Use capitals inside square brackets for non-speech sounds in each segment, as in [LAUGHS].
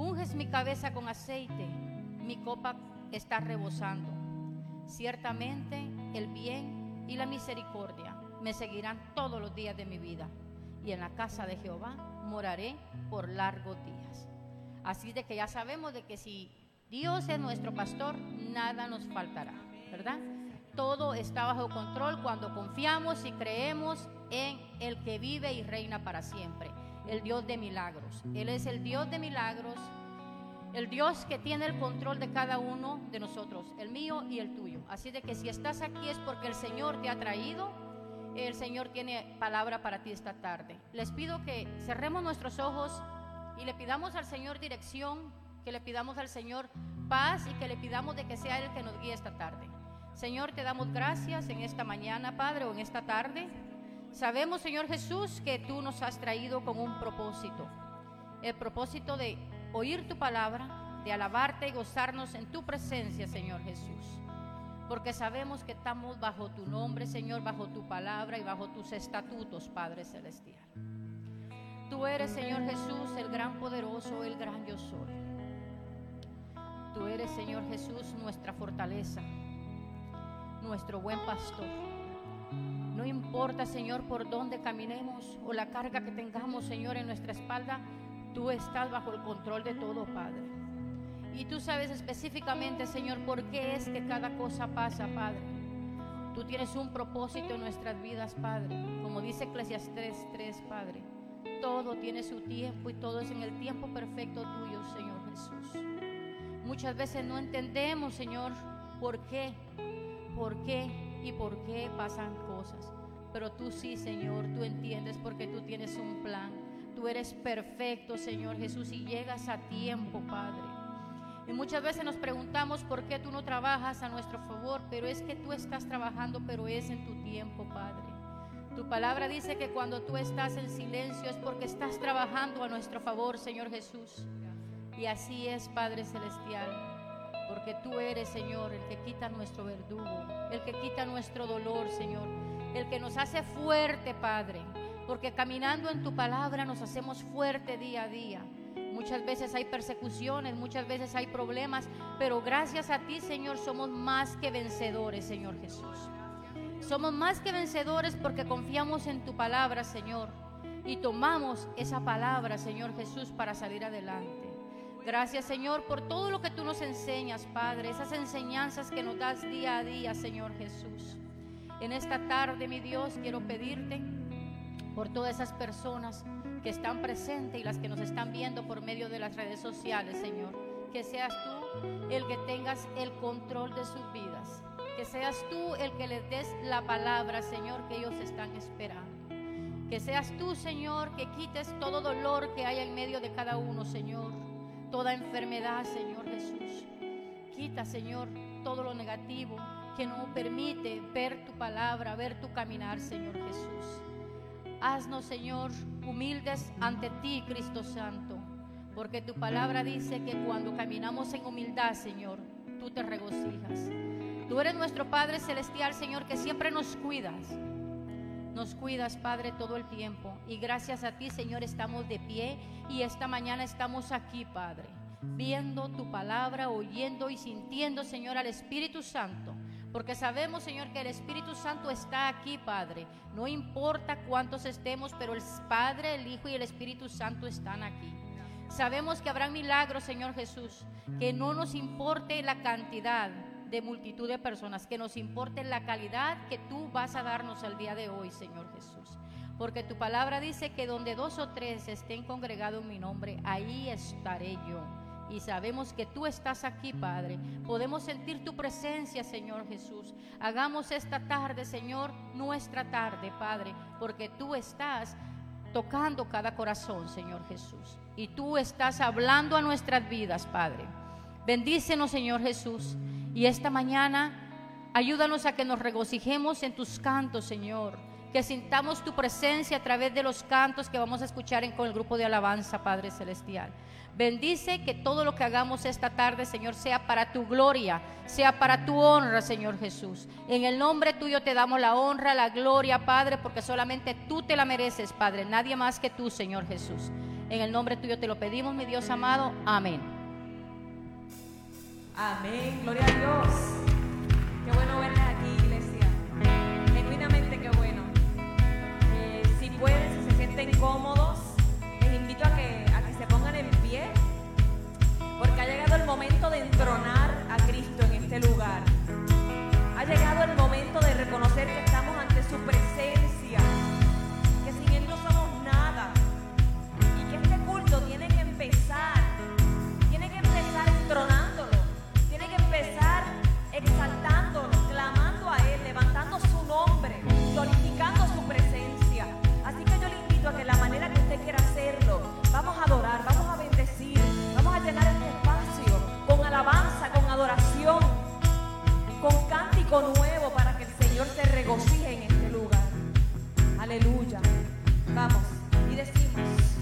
Unges mi cabeza con aceite, mi copa está rebosando. Ciertamente el bien y la misericordia me seguirán todos los días de mi vida, y en la casa de Jehová moraré por largos días. Así de que ya sabemos de que si Dios es nuestro pastor, nada nos faltará, ¿verdad? Todo está bajo control cuando confiamos y creemos en el que vive y reina para siempre, el Dios de milagros. Él es el Dios de milagros, el Dios que tiene el control de cada uno de nosotros, el mío y el tuyo. Así de que si estás aquí es porque el Señor te ha traído, el Señor tiene palabra para ti esta tarde. Les pido que cerremos nuestros ojos y le pidamos al Señor dirección, que le pidamos al Señor paz y que le pidamos de que sea Él el que nos guíe esta tarde. Señor, te damos gracias en esta mañana, Padre, o en esta tarde. Sabemos, Señor Jesús, que tú nos has traído con un propósito. El propósito de oír tu palabra, de alabarte y gozarnos en tu presencia, Señor Jesús. Porque sabemos que estamos bajo tu nombre, Señor, bajo tu palabra y bajo tus estatutos, Padre Celestial. Tú eres, Señor Jesús, el gran poderoso, el gran yo soy. Tú eres, Señor Jesús, nuestra fortaleza, nuestro buen pastor. No importa, Señor, por dónde caminemos o la carga que tengamos, Señor, en nuestra espalda, tú estás bajo el control de todo, Padre. Y tú sabes específicamente, Señor, por qué es que cada cosa pasa, Padre. Tú tienes un propósito en nuestras vidas, Padre. Como dice Eclesiastes 3, Padre. Todo tiene su tiempo y todo es en el tiempo perfecto tuyo, Señor Jesús. Muchas veces no entendemos, Señor, por qué, por qué y por qué pasan cosas. Pero tú sí, Señor, tú entiendes porque tú tienes un plan. Tú eres perfecto, Señor Jesús, y llegas a tiempo, Padre. Y muchas veces nos preguntamos por qué tú no trabajas a nuestro favor, pero es que tú estás trabajando, pero es en tu tiempo, Padre. Tu palabra dice que cuando tú estás en silencio es porque estás trabajando a nuestro favor, Señor Jesús. Y así es, Padre Celestial, porque tú eres, Señor, el que quita nuestro verdugo, el que quita nuestro dolor, Señor, el que nos hace fuerte, Padre, porque caminando en tu palabra nos hacemos fuerte día a día. Muchas veces hay persecuciones, muchas veces hay problemas, pero gracias a ti, Señor, somos más que vencedores, Señor Jesús. Somos más que vencedores porque confiamos en tu palabra, Señor, y tomamos esa palabra, Señor Jesús, para salir adelante. Gracias, Señor, por todo lo que tú nos enseñas, Padre, esas enseñanzas que nos das día a día, Señor Jesús. En esta tarde, mi Dios, quiero pedirte por todas esas personas que están presentes y las que nos están viendo por medio de las redes sociales, Señor. Que seas tú el que tengas el control de sus vidas que seas tú el que les des la palabra, Señor, que ellos están esperando. Que seas tú, Señor, que quites todo dolor que haya en medio de cada uno, Señor. Toda enfermedad, Señor Jesús. Quita, Señor, todo lo negativo que no permite ver tu palabra, ver tu caminar, Señor Jesús. Haznos, Señor, humildes ante ti, Cristo Santo, porque tu palabra dice que cuando caminamos en humildad, Señor, tú te regocijas. Tú eres nuestro Padre Celestial, Señor, que siempre nos cuidas. Nos cuidas, Padre, todo el tiempo. Y gracias a ti, Señor, estamos de pie y esta mañana estamos aquí, Padre, viendo tu palabra, oyendo y sintiendo, Señor, al Espíritu Santo. Porque sabemos, Señor, que el Espíritu Santo está aquí, Padre. No importa cuántos estemos, pero el Padre, el Hijo y el Espíritu Santo están aquí. Sabemos que habrá milagros, Señor Jesús, que no nos importe la cantidad, de multitud de personas, que nos importe la calidad que tú vas a darnos el día de hoy, Señor Jesús. Porque tu palabra dice que donde dos o tres estén congregados en mi nombre, ahí estaré yo. Y sabemos que tú estás aquí, Padre. Podemos sentir tu presencia, Señor Jesús. Hagamos esta tarde, Señor, nuestra tarde, Padre, porque tú estás tocando cada corazón, Señor Jesús. Y tú estás hablando a nuestras vidas, Padre. Bendícenos, Señor Jesús. Y esta mañana, ayúdanos a que nos regocijemos en tus cantos, Señor. Que sintamos tu presencia a través de los cantos que vamos a escuchar en, con el grupo de alabanza, Padre Celestial. Bendice que todo lo que hagamos esta tarde, Señor, sea para tu gloria, sea para tu honra, Señor Jesús. En el nombre tuyo te damos la honra, la gloria, Padre, porque solamente tú te la mereces, Padre. Nadie más que tú, Señor Jesús. En el nombre tuyo te lo pedimos, mi Dios amado. Amén. Amén, gloria a Dios. Qué bueno verles aquí, iglesia. Genuinamente qué bueno. Eh, si pueden, si se sienten cómodos, les invito a que, a que se pongan en pie, porque ha llegado el momento de entronar a Cristo en este lugar. Ha llegado el momento de reconocer que estamos ante su presencia, cántico nuevo para que el Señor se regocije en este lugar. Aleluya. Vamos y decimos.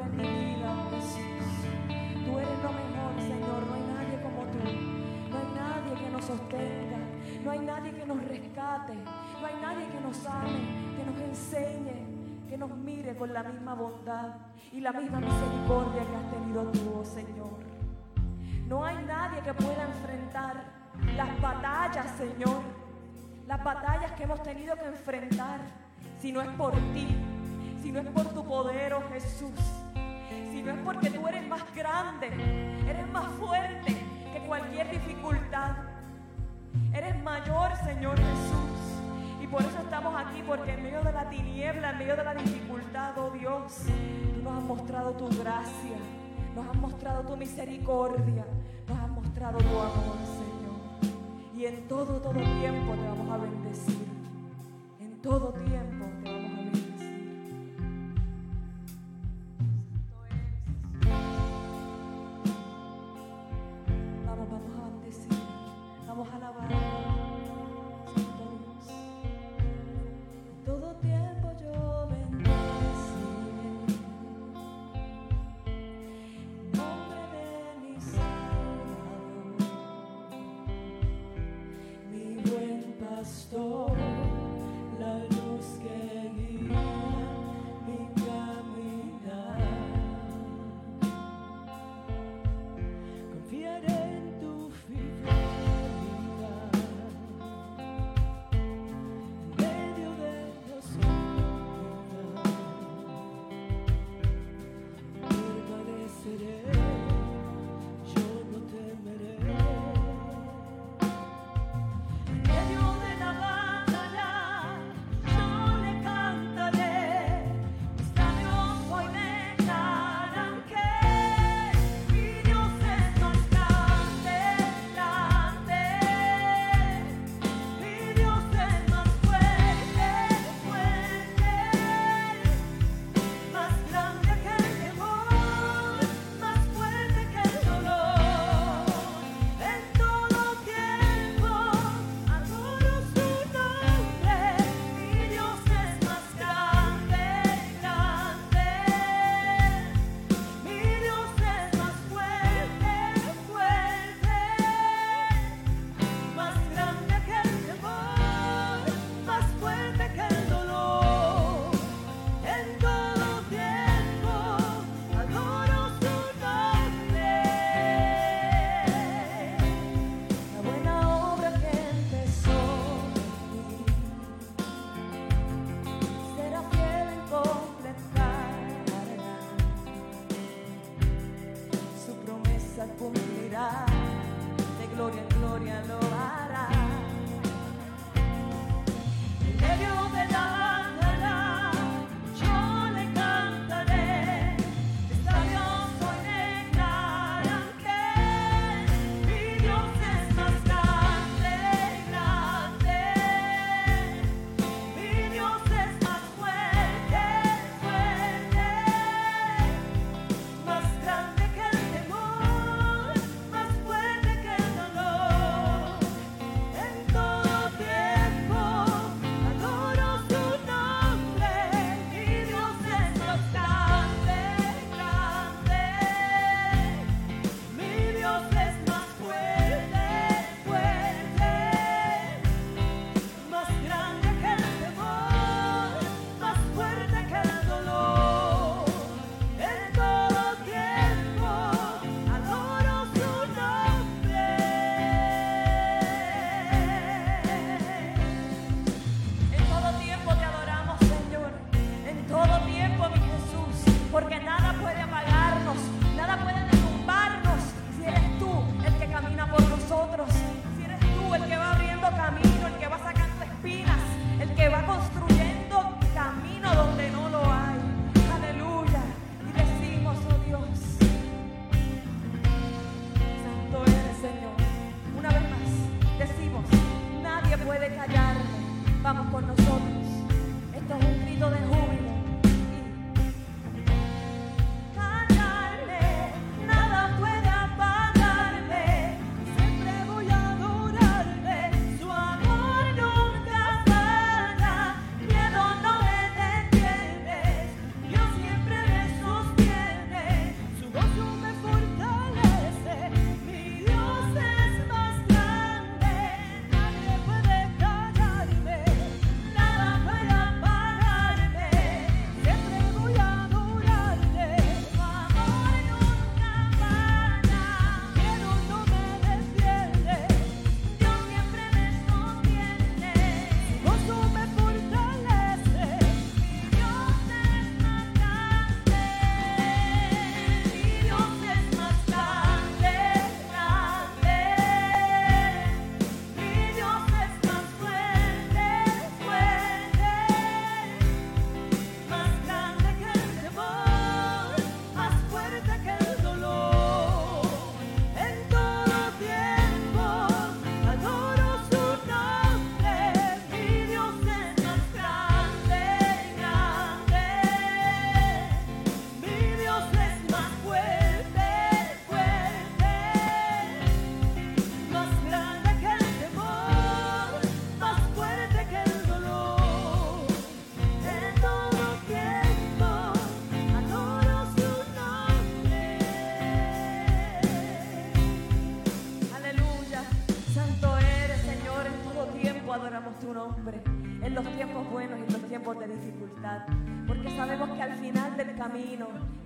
En mi vida, Jesús. Tú eres lo mejor, Señor. No hay nadie como tú. No hay nadie que nos sostenga. No hay nadie que nos rescate. No hay nadie que nos ame, que nos enseñe, que nos mire con la misma bondad y la misma misericordia que has tenido tú, oh Señor. No hay nadie que pueda enfrentar las batallas, Señor. Las batallas que hemos tenido que enfrentar si no es por ti, si no es por tu poder, oh Jesús, no es porque tú eres más grande, eres más fuerte que cualquier dificultad, eres mayor, Señor Jesús. Y por eso estamos aquí, porque en medio de la tiniebla, en medio de la dificultad, oh Dios, tú nos has mostrado tu gracia, nos has mostrado tu misericordia, nos has mostrado tu amor, Señor. Y en todo, todo tiempo te vamos a bendecir. En todo tiempo te vamos a bendecir.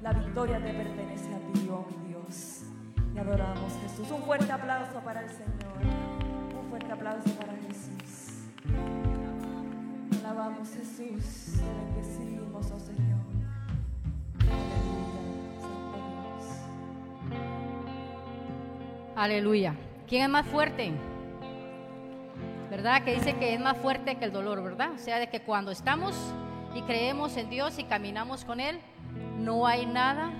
La victoria te pertenece a ti, oh mi Dios. Y adoramos Jesús. Un fuerte aplauso para el Señor. Un fuerte aplauso para Jesús. Alabamos Jesús. Te bendecimos, oh Señor. Aleluya. ¿Quién es más fuerte? ¿Verdad? Que dice que es más fuerte que el dolor, ¿verdad? O sea, de que cuando estamos y creemos en Dios y caminamos con Él, no hay nada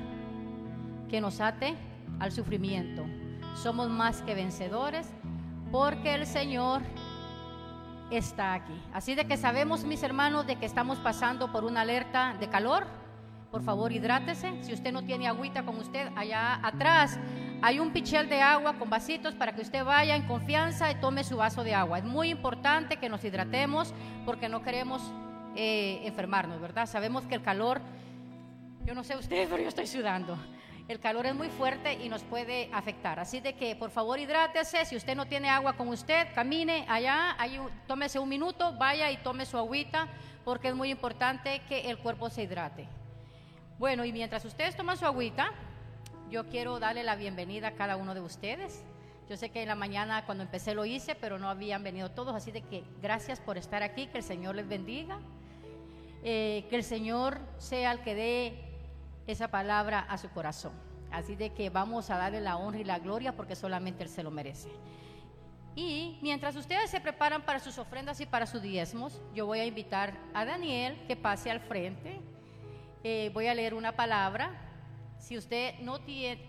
que nos ate al sufrimiento. Somos más que vencedores porque el Señor está aquí. Así de que sabemos, mis hermanos, de que estamos pasando por una alerta de calor. Por favor, hidrátese. Si usted no tiene agüita con usted, allá atrás hay un pichel de agua con vasitos para que usted vaya en confianza y tome su vaso de agua. Es muy importante que nos hidratemos porque no queremos eh, enfermarnos, ¿verdad? Sabemos que el calor, yo no sé usted, pero yo estoy sudando. El calor es muy fuerte y nos puede afectar. Así de que, por favor, hidrátese. Si usted no tiene agua con usted, camine allá, tómese un minuto, vaya y tome su agüita, porque es muy importante que el cuerpo se hidrate. Bueno, y mientras ustedes toman su agüita, yo quiero darle la bienvenida a cada uno de ustedes. Yo sé que en la mañana cuando empecé lo hice, pero no habían venido todos, así de que gracias por estar aquí, que el Señor les bendiga, eh, que el Señor sea el que dé esa palabra a su corazón. Así de que vamos a darle la honra y la gloria porque solamente Él se lo merece. Y mientras ustedes se preparan para sus ofrendas y para sus diezmos, yo voy a invitar a Daniel que pase al frente. Eh, voy a leer una palabra si usted no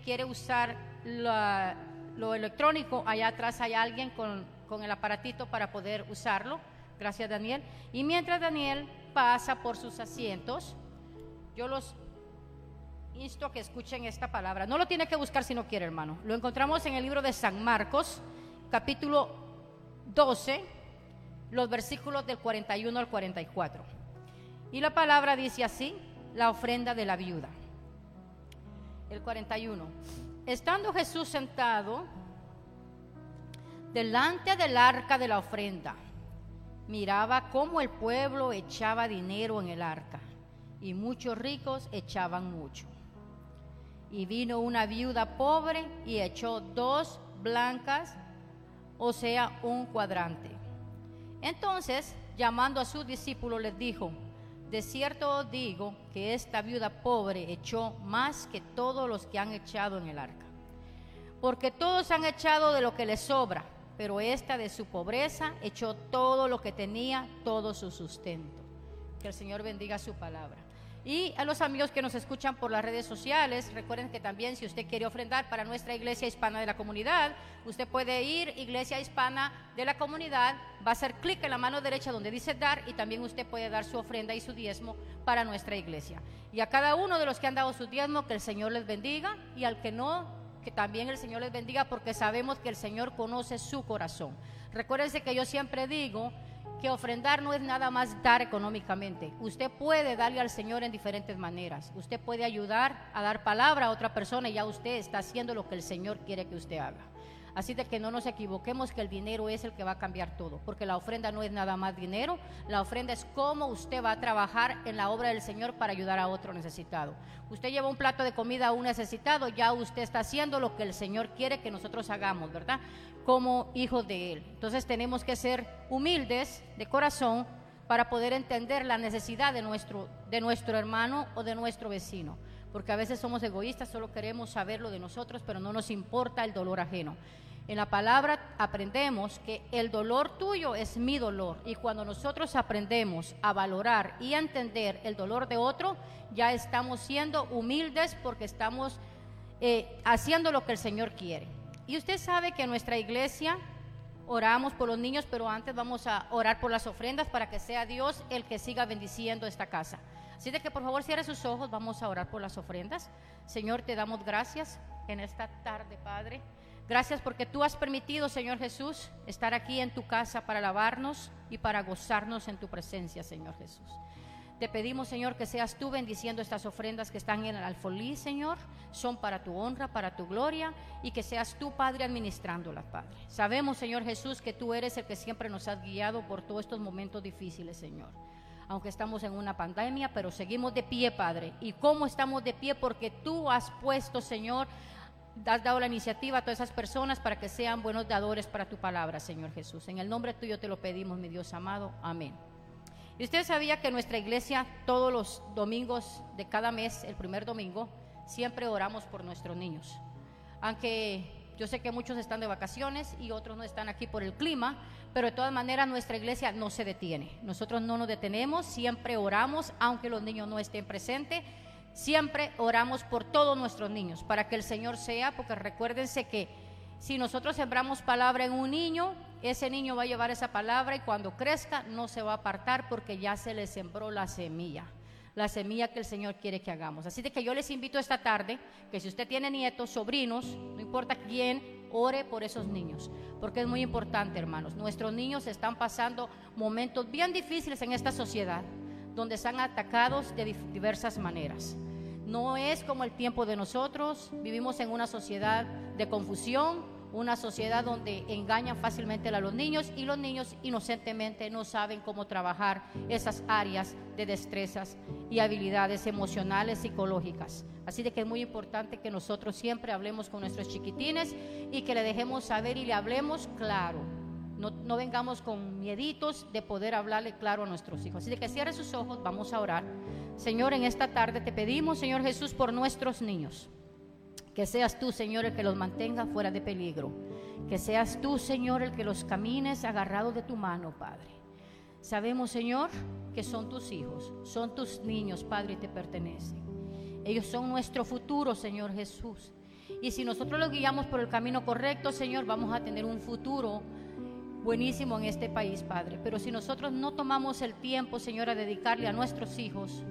quiere usar lo electrónico, allá atrás hay alguien con, con el aparatito para poder usarlo. Gracias, Daniel. Y mientras Daniel pasa por sus asientos, yo los insto a que escuchen esta palabra. No lo tiene que buscar si no quiere, hermano. Lo encontramos en el libro de San Marcos, capítulo 12, los versículos del 41 al 44. Y la palabra dice así, la ofrenda de la viuda el 41. Estando Jesús sentado delante del arca de la ofrenda, miraba cómo el pueblo echaba dinero en el arca y muchos ricos echaban mucho. Y vino una viuda pobre y echó dos blancas, o sea, un cuadrante. Entonces, llamando a sus discípulos, les dijo, de cierto os digo que esta viuda pobre echó más que todos los que han echado en el arca. Porque todos han echado de lo que les sobra, pero esta de su pobreza echó todo lo que tenía, todo su sustento. Que el Señor bendiga su palabra. Y a los amigos que nos escuchan por las redes sociales, recuerden que también si usted quiere ofrendar para nuestra iglesia hispana de la comunidad, usted puede ir Iglesia Hispana de la comunidad, va a hacer clic en la mano derecha donde dice dar y también usted puede dar su ofrenda y su diezmo para nuestra iglesia. Y a cada uno de los que han dado su diezmo, que el Señor les bendiga y al que no, que también el Señor les bendiga porque sabemos que el Señor conoce su corazón. Recuérdense que yo siempre digo que ofrendar no es nada más dar económicamente. Usted puede darle al Señor en diferentes maneras. Usted puede ayudar a dar palabra a otra persona y ya usted está haciendo lo que el Señor quiere que usted haga. Así de que no nos equivoquemos que el dinero es el que va a cambiar todo, porque la ofrenda no es nada más dinero, la ofrenda es cómo usted va a trabajar en la obra del Señor para ayudar a otro necesitado. Usted lleva un plato de comida a un necesitado, ya usted está haciendo lo que el Señor quiere que nosotros hagamos, ¿verdad? Como hijos de Él. Entonces tenemos que ser humildes de corazón para poder entender la necesidad de nuestro, de nuestro hermano o de nuestro vecino porque a veces somos egoístas, solo queremos saber lo de nosotros, pero no nos importa el dolor ajeno. En la palabra aprendemos que el dolor tuyo es mi dolor y cuando nosotros aprendemos a valorar y a entender el dolor de otro, ya estamos siendo humildes porque estamos eh, haciendo lo que el Señor quiere. Y usted sabe que en nuestra iglesia oramos por los niños, pero antes vamos a orar por las ofrendas para que sea Dios el que siga bendiciendo esta casa. Así que por favor cierre sus ojos, vamos a orar por las ofrendas. Señor, te damos gracias en esta tarde, Padre. Gracias porque tú has permitido, Señor Jesús, estar aquí en tu casa para alabarnos y para gozarnos en tu presencia, Señor Jesús. Te pedimos, Señor, que seas tú bendiciendo estas ofrendas que están en el alfolí, Señor. Son para tu honra, para tu gloria y que seas tú, Padre, administrándolas, Padre. Sabemos, Señor Jesús, que tú eres el que siempre nos has guiado por todos estos momentos difíciles, Señor. Aunque estamos en una pandemia, pero seguimos de pie, Padre. ¿Y cómo estamos de pie? Porque tú has puesto, Señor, has dado la iniciativa a todas esas personas para que sean buenos dadores para tu palabra, Señor Jesús. En el nombre tuyo te lo pedimos, mi Dios amado. Amén. Y usted sabía que nuestra iglesia todos los domingos de cada mes, el primer domingo, siempre oramos por nuestros niños. Aunque yo sé que muchos están de vacaciones y otros no están aquí por el clima, pero de todas maneras nuestra iglesia no se detiene. Nosotros no nos detenemos, siempre oramos, aunque los niños no estén presentes. Siempre oramos por todos nuestros niños, para que el Señor sea, porque recuérdense que si nosotros sembramos palabra en un niño, ese niño va a llevar esa palabra y cuando crezca no se va a apartar porque ya se le sembró la semilla, la semilla que el Señor quiere que hagamos. Así de que yo les invito esta tarde que si usted tiene nietos, sobrinos, no importa quién, ore por esos niños, porque es muy importante, hermanos. Nuestros niños están pasando momentos bien difíciles en esta sociedad, donde están atacados de diversas maneras. No es como el tiempo de nosotros, vivimos en una sociedad de confusión, una sociedad donde engañan fácilmente a los niños y los niños inocentemente no saben cómo trabajar esas áreas de destrezas y habilidades emocionales, psicológicas. Así de que es muy importante que nosotros siempre hablemos con nuestros chiquitines y que le dejemos saber y le hablemos claro. No, no vengamos con mieditos de poder hablarle claro a nuestros hijos. Así de que cierre sus ojos, vamos a orar. Señor, en esta tarde te pedimos, Señor Jesús, por nuestros niños. Que seas tú, Señor, el que los mantenga fuera de peligro. Que seas tú, Señor, el que los camines agarrado de tu mano, Padre. Sabemos, Señor, que son tus hijos, son tus niños, Padre, y te pertenecen. Ellos son nuestro futuro, Señor Jesús. Y si nosotros los guiamos por el camino correcto, Señor, vamos a tener un futuro buenísimo en este país, Padre. Pero si nosotros no tomamos el tiempo, Señor, a dedicarle a nuestros hijos,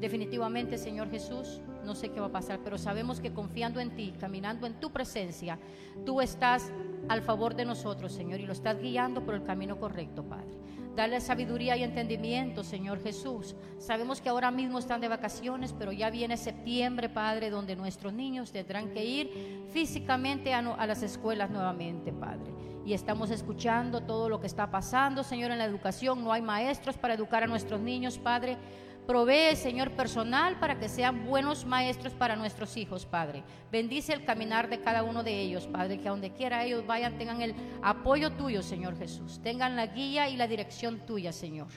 definitivamente, Señor Jesús, no sé qué va a pasar, pero sabemos que confiando en ti, caminando en tu presencia, tú estás al favor de nosotros, Señor, y lo estás guiando por el camino correcto, Padre. Dale sabiduría y entendimiento, Señor Jesús. Sabemos que ahora mismo están de vacaciones, pero ya viene septiembre, Padre, donde nuestros niños tendrán que ir físicamente a, a las escuelas nuevamente, Padre. Y estamos escuchando todo lo que está pasando, Señor, en la educación. No hay maestros para educar a nuestros niños, Padre. Provee, Señor, personal para que sean buenos maestros para nuestros hijos, Padre. Bendice el caminar de cada uno de ellos, Padre, que a donde quiera ellos vayan tengan el apoyo tuyo, Señor Jesús. Tengan la guía y la dirección tuya, Señor.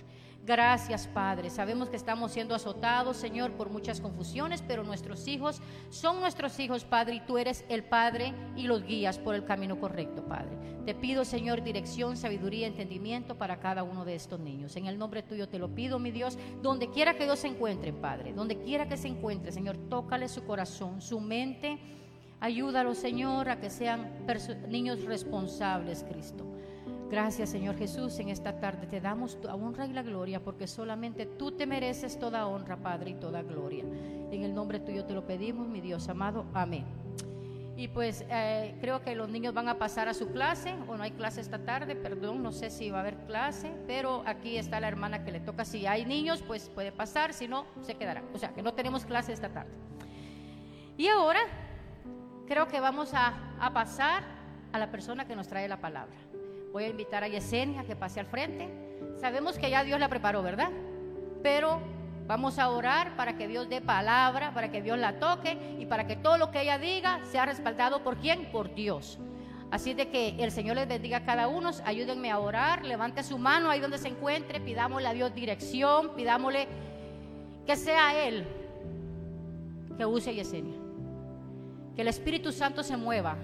Gracias, Padre. Sabemos que estamos siendo azotados, Señor, por muchas confusiones, pero nuestros hijos son nuestros hijos, Padre, y tú eres el Padre y los guías por el camino correcto, Padre. Te pido, Señor, dirección, sabiduría, entendimiento para cada uno de estos niños. En el nombre tuyo te lo pido, mi Dios, donde quiera que ellos se encuentren, Padre, donde quiera que se encuentre, Señor, tócale su corazón, su mente. Ayúdalo, Señor, a que sean niños responsables, Cristo. Gracias Señor Jesús, en esta tarde te damos tu honra y la gloria porque solamente tú te mereces toda honra, Padre, y toda gloria. En el nombre tuyo te lo pedimos, mi Dios amado. Amén. Y pues eh, creo que los niños van a pasar a su clase, o no hay clase esta tarde, perdón, no sé si va a haber clase, pero aquí está la hermana que le toca. Si hay niños, pues puede pasar, si no, se quedará. O sea, que no tenemos clase esta tarde. Y ahora creo que vamos a pasar a la persona que nos trae la palabra. Voy a invitar a Yesenia que pase al frente. Sabemos que ya Dios la preparó, ¿verdad? Pero vamos a orar para que Dios dé palabra, para que Dios la toque y para que todo lo que ella diga sea respaldado por quién? Por Dios. Así de que el Señor les bendiga a cada uno. Ayúdenme a orar. Levante su mano ahí donde se encuentre. Pidámosle a Dios dirección. Pidámosle que sea Él que use Yesenia. Que el Espíritu Santo se mueva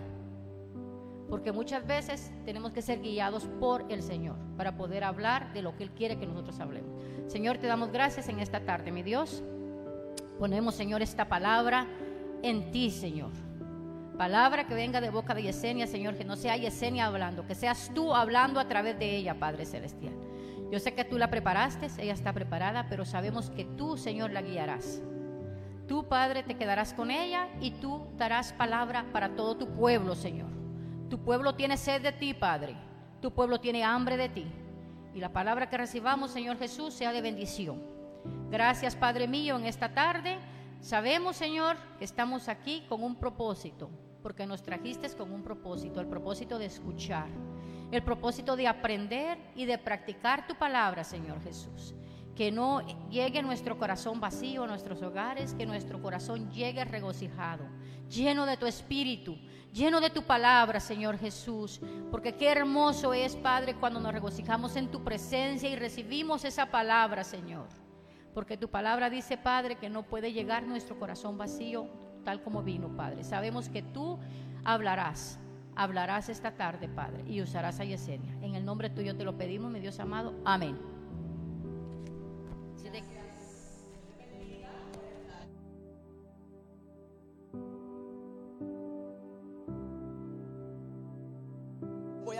porque muchas veces tenemos que ser guiados por el Señor para poder hablar de lo que Él quiere que nosotros hablemos. Señor, te damos gracias en esta tarde, mi Dios. Ponemos, Señor, esta palabra en ti, Señor. Palabra que venga de boca de Yesenia, Señor, que no sea Yesenia hablando, que seas tú hablando a través de ella, Padre Celestial. Yo sé que tú la preparaste, ella está preparada, pero sabemos que tú, Señor, la guiarás. Tú, Padre, te quedarás con ella y tú darás palabra para todo tu pueblo, Señor. Tu pueblo tiene sed de ti, Padre. Tu pueblo tiene hambre de ti. Y la palabra que recibamos, Señor Jesús, sea de bendición. Gracias, Padre mío, en esta tarde. Sabemos, Señor, que estamos aquí con un propósito, porque nos trajiste con un propósito, el propósito de escuchar, el propósito de aprender y de practicar tu palabra, Señor Jesús. Que no llegue nuestro corazón vacío a nuestros hogares, que nuestro corazón llegue regocijado, lleno de tu espíritu, lleno de tu palabra, Señor Jesús. Porque qué hermoso es, Padre, cuando nos regocijamos en tu presencia y recibimos esa palabra, Señor. Porque tu palabra dice, Padre, que no puede llegar nuestro corazón vacío tal como vino, Padre. Sabemos que tú hablarás, hablarás esta tarde, Padre, y usarás a Yesenia. En el nombre tuyo te lo pedimos, mi Dios amado. Amén.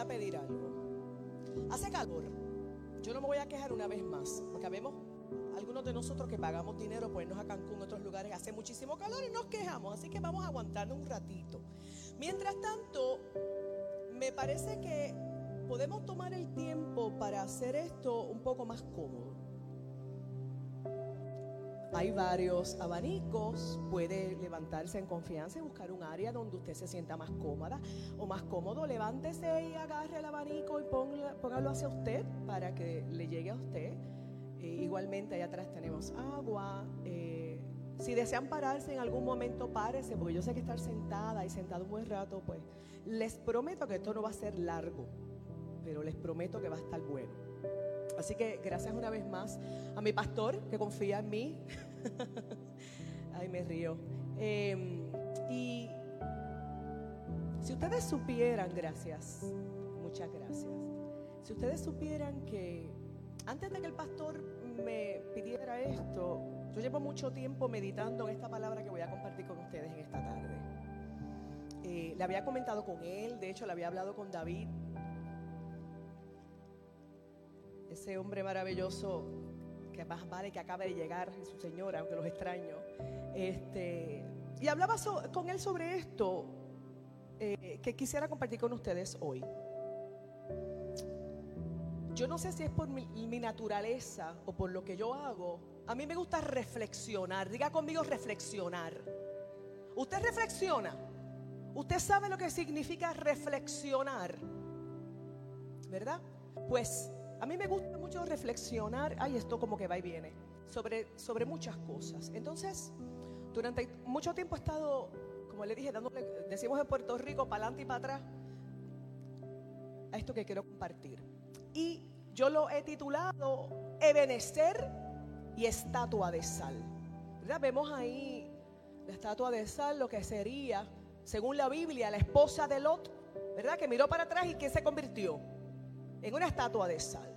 Pedir algo. Hace calor. Yo no me voy a quejar una vez más, porque vemos algunos de nosotros que pagamos dinero por irnos a Cancún, otros lugares, hace muchísimo calor y nos quejamos, así que vamos a aguantarnos un ratito. Mientras tanto, me parece que podemos tomar el tiempo para hacer esto un poco más cómodo. Hay varios abanicos, puede levantarse en confianza y buscar un área donde usted se sienta más cómoda o más cómodo. Levántese y agarre el abanico y póngalo hacia usted para que le llegue a usted. Eh, igualmente, allá atrás tenemos agua. Eh, si desean pararse en algún momento, párese, porque yo sé que estar sentada y sentado un buen rato, pues les prometo que esto no va a ser largo, pero les prometo que va a estar bueno. Así que gracias una vez más a mi pastor que confía en mí. [LAUGHS] Ay, me río. Em, y si ustedes supieran, gracias, muchas gracias. Si ustedes supieran que antes de que el pastor me pidiera esto, yo llevo mucho tiempo meditando en esta palabra que voy a compartir con ustedes en esta tarde. Eh, le había comentado con él, de hecho le había hablado con David, ese hombre maravilloso que más vale que acaba de llegar, su señora, aunque los extraño. Este, y hablaba con él sobre esto eh, que quisiera compartir con ustedes hoy. Yo no sé si es por mi, mi, naturaleza o por lo que yo hago. A mí me gusta reflexionar. Diga conmigo reflexionar. Usted reflexiona. Usted sabe lo que significa reflexionar. ¿Verdad? Pues a mí me gusta mucho reflexionar. Ay, esto como que va y viene. Sobre, sobre muchas cosas. Entonces, durante mucho tiempo he estado, como le dije, dándole, decimos en Puerto Rico, para adelante y para atrás, a esto que quiero compartir. Y yo lo he titulado Ebenecer y estatua de sal. Vemos ahí la estatua de sal, lo que sería, según la Biblia, la esposa de Lot, ¿verdad? Que miró para atrás y que se convirtió en una estatua de sal.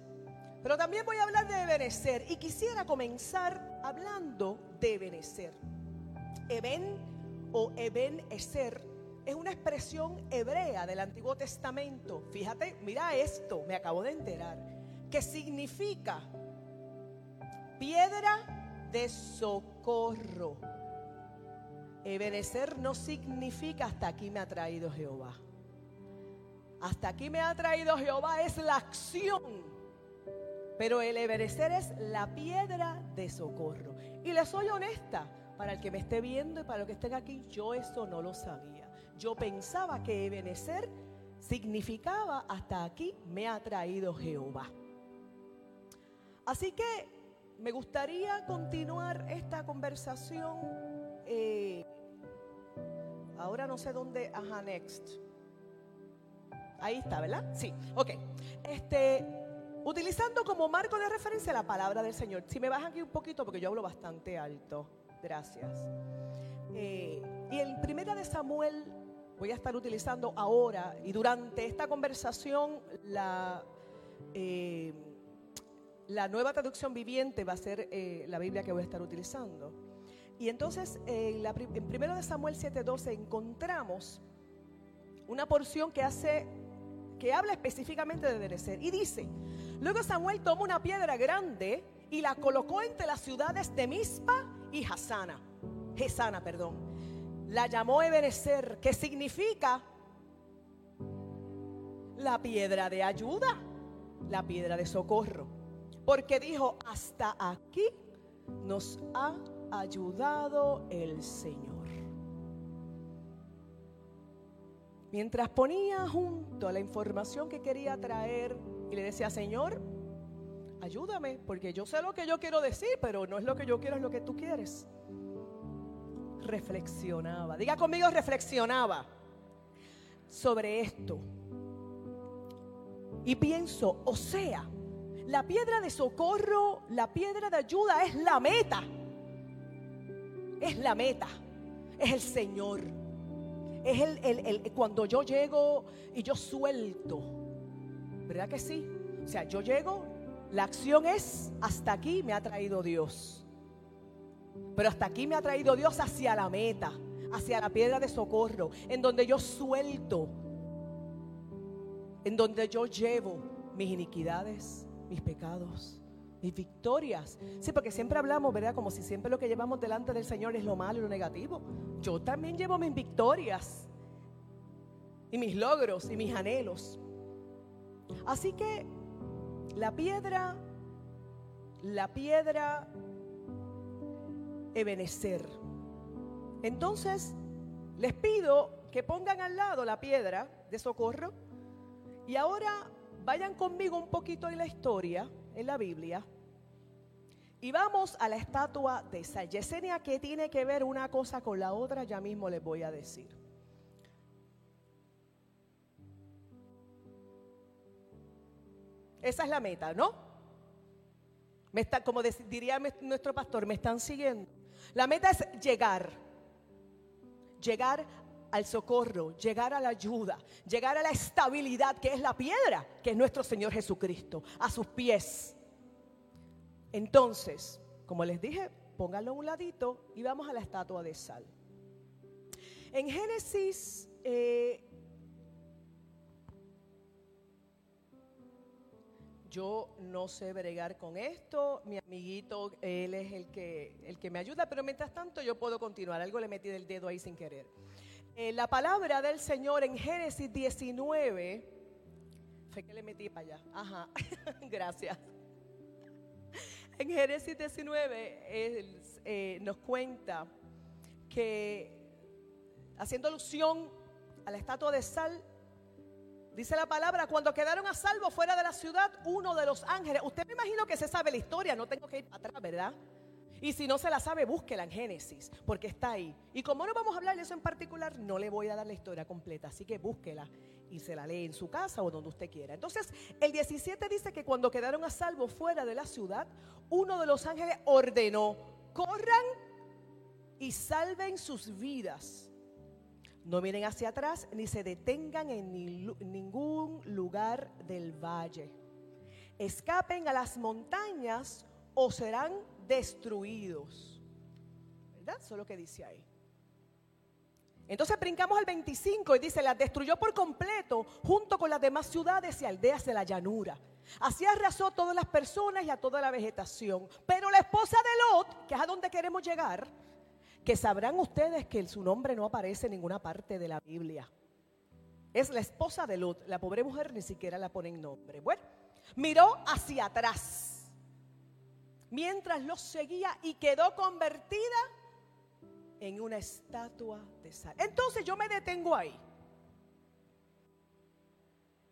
Pero también voy a hablar de Ebenecer y quisiera comenzar hablando de Ebenecer. Eben o Ebenecer es una expresión hebrea del Antiguo Testamento. Fíjate, mira esto, me acabo de enterar, que significa piedra de socorro. Ebenecer no significa hasta aquí me ha traído Jehová. Hasta aquí me ha traído Jehová es la acción. Pero el ebenecer es la piedra de socorro. Y le soy honesta, para el que me esté viendo y para los que estén aquí, yo eso no lo sabía. Yo pensaba que Ebenecer significaba hasta aquí me ha traído Jehová. Así que me gustaría continuar esta conversación. Eh, ahora no sé dónde, ajá, next. Ahí está, ¿verdad? Sí, ok. Este, utilizando como marco de referencia la palabra del Señor. Si me bajan aquí un poquito, porque yo hablo bastante alto. Gracias. Eh, y en Primera de Samuel voy a estar utilizando ahora y durante esta conversación la, eh, nueva traducción viviente va a ser eh, la Biblia que voy a estar utilizando. Y entonces en, la, en 1 de Samuel 7:12 encontramos una porción que hace que habla específicamente de Berecer y dice, luego Samuel tomó una piedra grande y la colocó entre las ciudades de Mizpa y Hasana, Gesana, perdón la llamó Ebenezer, que significa la piedra de ayuda, la piedra de socorro. Porque dijo, hasta aquí nos ha ayudado el Señor. Mientras ponía junto a la información que quería traer y le decía, Señor, ayúdame, porque yo sé lo que yo quiero decir, pero no es lo que yo quiero, es lo que tú quieres. Reflexionaba, diga conmigo, reflexionaba sobre esto. Y pienso, o sea, la piedra de socorro, la piedra de ayuda es la meta. Es la meta. Es el Señor. Es el, el, cuando yo llego y yo suelto. ¿Verdad que sí? O sea, yo llego, la acción es hasta aquí me ha traído Dios. Pero hasta aquí me ha traído Dios hacia la meta, hacia la piedra de socorro, en donde yo suelto, en donde yo llevo mis iniquidades, mis pecados, mis victorias. Sí, porque siempre hablamos, ¿verdad? Como si siempre lo que llevamos delante del Señor es lo malo y lo negativo. Yo también llevo mis victorias y mis logros y mis anhelos. Así que la piedra, la piedra Ebenecer. Entonces, les pido que pongan al lado la piedra de socorro y ahora Vayan conmigo un poquito en la historia, en la Biblia. Y vamos a la estatua de Sal. Yesenia, ¿qué tiene que ver una cosa con la otra? Ya mismo les voy a decir. Esa es la meta, ¿no? Me está, como diría nuestro pastor, me están siguiendo. La meta es llegar. Llegar al socorro, llegar a la ayuda, llegar a la estabilidad que es la piedra, que es nuestro Señor Jesucristo, a sus pies. Entonces, como les dije, pónganlo a un ladito y vamos a la estatua de sal. En Génesis eh, yo no sé bregar con esto, mi amiguito, él es el que, el que me ayuda, pero mientras tanto yo puedo continuar. Algo le metí del dedo ahí sin querer. Eh, la palabra del Señor en Génesis 19, fue que le metí para allá, ajá, [LAUGHS] gracias. En Génesis 19 eh, nos cuenta que, haciendo alusión a la estatua de sal, dice la palabra, cuando quedaron a salvo fuera de la ciudad, uno de los ángeles, usted me imagino que se sabe la historia, no tengo que ir para atrás, ¿verdad? Y si no se la sabe, búsquela en Génesis, porque está ahí. Y como no vamos a hablar de eso en particular, no le voy a dar la historia completa, así que búsquela y se la lee en su casa o donde usted quiera. Entonces, el 17 dice que cuando quedaron a salvo fuera de la ciudad, uno de los ángeles ordenó, corran y salven sus vidas. No miren hacia atrás ni se detengan en ningún lugar del valle. Escapen a las montañas o serán destruidos. ¿Verdad? Eso es lo que dice ahí. Entonces brincamos al 25 y dice, las destruyó por completo junto con las demás ciudades y aldeas de la llanura. Así arrasó todas las personas y a toda la vegetación. Pero la esposa de Lot, que es a donde queremos llegar, que sabrán ustedes que su nombre no aparece en ninguna parte de la Biblia. Es la esposa de Lot. La pobre mujer ni siquiera la pone en nombre. Bueno, miró hacia atrás mientras los seguía y quedó convertida en una estatua de sal. Entonces yo me detengo ahí.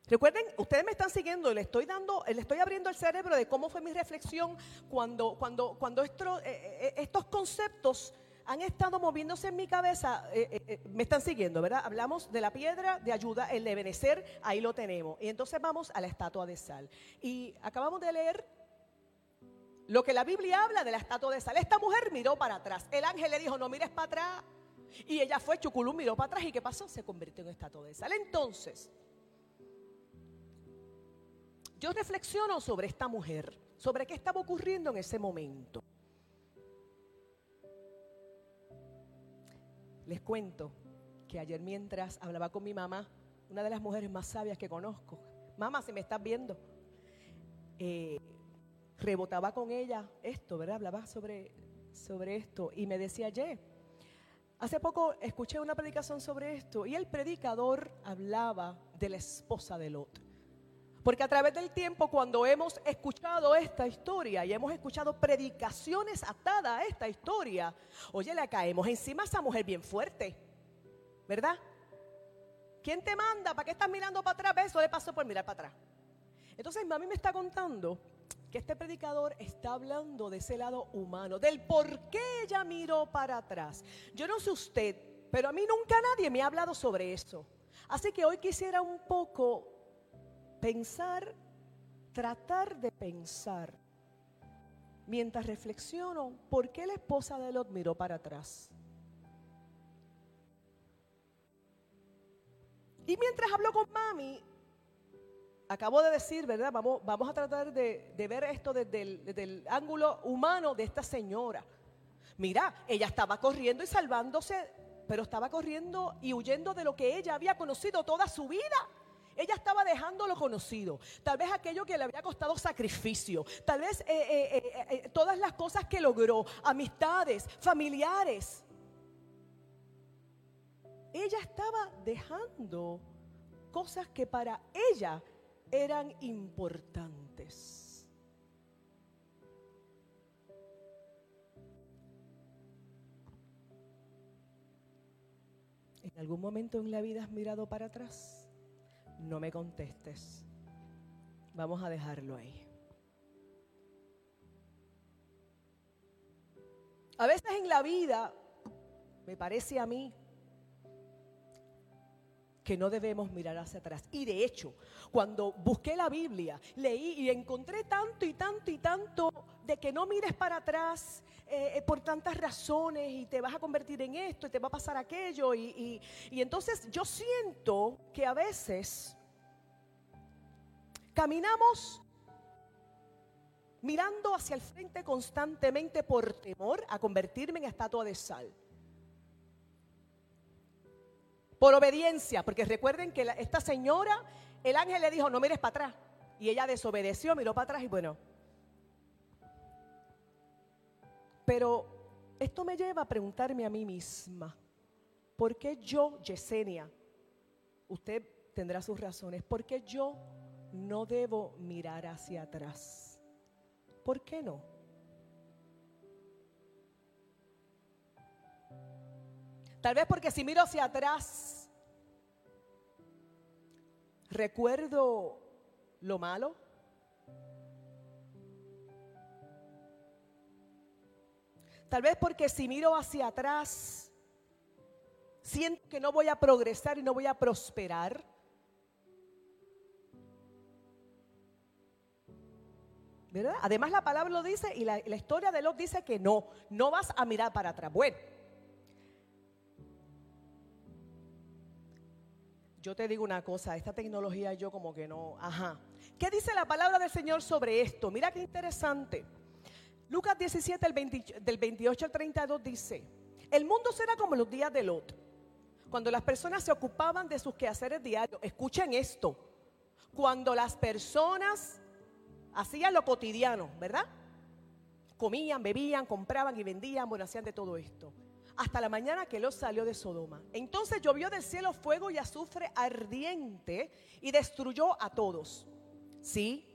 Recuerden, ustedes me están siguiendo, le estoy dando, le estoy abriendo el cerebro de cómo fue mi reflexión cuando, cuando, cuando eh, eh, estos conceptos han estado moviéndose en mi cabeza. Eh, me están siguiendo, ¿verdad? Hablamos de la piedra de ayuda, el de ahí lo tenemos. Y entonces vamos a la estatua de sal. Y acabamos de leer lo que la Biblia habla de la estatua de sal. Esta mujer miró para atrás. El ángel le dijo, no mires para atrás. Y ella fue, chuculú, miró para atrás. ¿Y qué pasó? Se convirtió en estatua de sal. Entonces, yo reflexiono sobre esta mujer, sobre qué estaba ocurriendo en ese momento. Les cuento que ayer mientras hablaba con mi mamá, una de las mujeres más sabias que conozco, mamá, si me estás viendo, eh, rebotaba con ella esto, ¿verdad? Hablaba sobre, sobre esto y me decía, Ye, hace poco escuché una predicación sobre esto y el predicador hablaba de la esposa de Lot. Porque a través del tiempo, cuando hemos escuchado esta historia y hemos escuchado predicaciones atadas a esta historia, oye, le caemos encima a esa mujer bien fuerte, ¿verdad? ¿Quién te manda? ¿Para qué estás mirando para atrás? Eso le pasó por mirar para atrás. Entonces, mami me está contando que este predicador está hablando de ese lado humano, del por qué ella miró para atrás. Yo no sé usted, pero a mí nunca nadie me ha hablado sobre eso. Así que hoy quisiera un poco pensar, tratar de pensar, mientras reflexiono, ¿por qué la esposa de Lot miró para atrás? Y mientras hablo con mami, acabo de decir, ¿verdad? Vamos, a tratar de, ver esto desde el, ángulo humano de esta señora. Mira, ella estaba corriendo y salvándose, pero estaba corriendo y huyendo de lo que ella había conocido toda su vida. Ella estaba dejando lo conocido, tal vez aquello que le había costado sacrificio, tal vez eh, eh, eh, todas las cosas que logró, amistades, familiares. Ella estaba dejando cosas que para ella eran importantes. ¿En algún momento en la vida has mirado para atrás? No me contestes. Vamos a dejarlo ahí. A veces en la vida, me parece a mí, que no debemos mirar hacia atrás. Y de hecho, cuando busqué la Biblia, leí y encontré tanto y tanto y tanto de que no mires para atrás eh, eh, por tantas razones y te vas a convertir en esto y te va a pasar aquello. Y, y entonces yo siento que a veces caminamos mirando hacia el frente constantemente por temor a convertirme en estatua de sal por obediencia, porque recuerden que esta señora, el ángel le dijo, no mires para atrás. Y ella desobedeció, miró para atrás y bueno. Pero esto me lleva a preguntarme a mí misma, ¿por qué yo, Yesenia, usted tendrá sus razones, ¿por qué yo no debo mirar hacia atrás? ¿Por qué no? Tal vez porque si miro hacia atrás, recuerdo lo malo. Tal vez porque si miro hacia atrás, siento que no voy a progresar y no voy a prosperar. ¿Verdad? Además la palabra lo dice y la, la historia de Lot dice que no, no vas a mirar para atrás. Bueno, yo te digo una cosa, esta tecnología yo como que no, ajá. ¿Qué dice la palabra del Señor sobre esto? Mira qué interesante. Lucas 17, del 28 al 32 dice, el mundo será como los días de Lot, cuando las personas se ocupaban de sus quehaceres diarios. Escuchen esto, cuando las personas hacían lo cotidiano, ¿verdad? Comían, bebían, compraban y vendían, bueno, hacían de todo esto hasta la mañana que Lot salió de Sodoma. Entonces llovió del cielo fuego y azufre ardiente y destruyó a todos. Sí,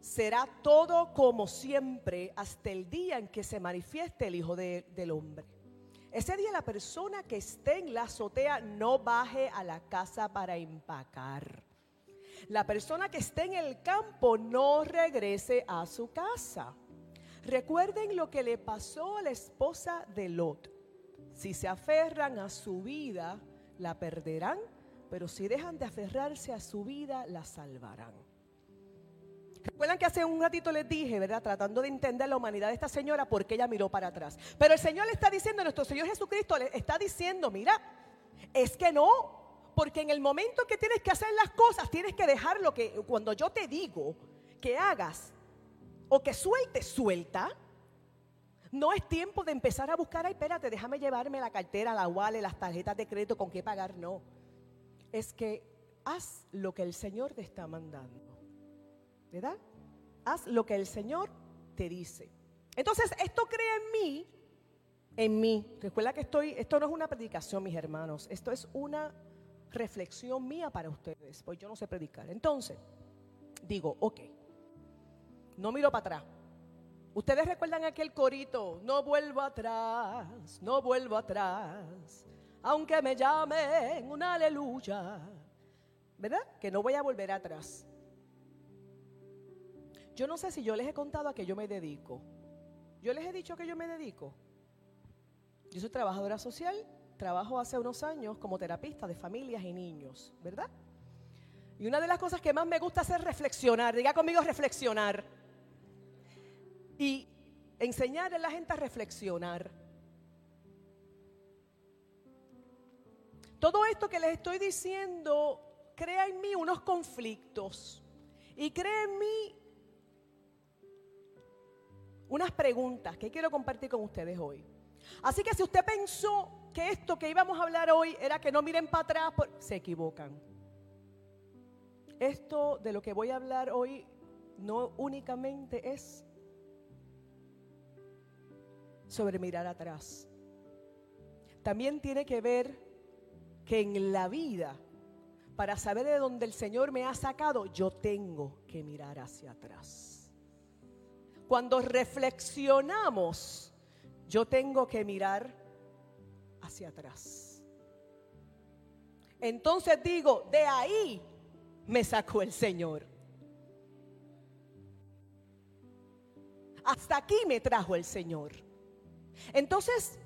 será todo como siempre hasta el día en que se manifieste el Hijo del Hombre. Ese día la persona que esté en la azotea no baje a la casa para empacar. La persona que esté en el campo no regrese a su casa. Recuerden lo que le pasó a la esposa de Lot. Si se aferran a su vida, la perderán, pero si dejan de aferrarse a su vida, la salvarán. Recuerdan que hace un ratito les dije, ¿verdad? Tratando de entender la humanidad de esta señora, porque ella miró para atrás. Pero el Señor le está diciendo, nuestro Señor Jesucristo le está diciendo, mira, es que no, porque en el momento que tienes que hacer las cosas, tienes que dejar lo que, cuando yo te digo que hagas o que sueltes, suelta. No es tiempo de empezar a buscar, ay, espérate, déjame llevarme la cartera, la wallet, las tarjetas de crédito con qué pagar. No. Es que haz lo que el Señor te está mandando. ¿Verdad? Haz lo que el Señor te dice. Entonces, esto crea en mí, en mí. Recuerda que estoy, esto no es una predicación, mis hermanos. Esto es una reflexión mía para ustedes, pues yo no sé predicar. Entonces, digo, ok, no miro para atrás. Ustedes recuerdan aquel corito, no vuelvo atrás, no vuelvo atrás, aunque me llamen una aleluya, ¿verdad? Que no voy a volver atrás. Yo no sé si yo les he contado a qué yo me dedico. Yo les he dicho que yo me dedico. Yo soy trabajadora social, trabajo hace unos años como terapista de familias y niños, ¿verdad? Y una de las cosas que más me gusta hacer es reflexionar. Diga conmigo reflexionar. Y enseñar a la gente a reflexionar. Todo esto que les estoy diciendo crea en mí unos conflictos y crea en mí unas preguntas que quiero compartir con ustedes hoy. Así que si usted pensó que esto que íbamos a hablar hoy era que no miren para atrás, se equivocan. Esto de lo que voy a hablar hoy no únicamente es sobre mirar atrás. También tiene que ver que en la vida, para saber de dónde el Señor me ha sacado, yo tengo que mirar hacia atrás. Cuando reflexionamos, yo tengo que mirar hacia atrás. Entonces digo, de ahí me sacó el Señor. Hasta aquí me trajo el Señor. Entonces,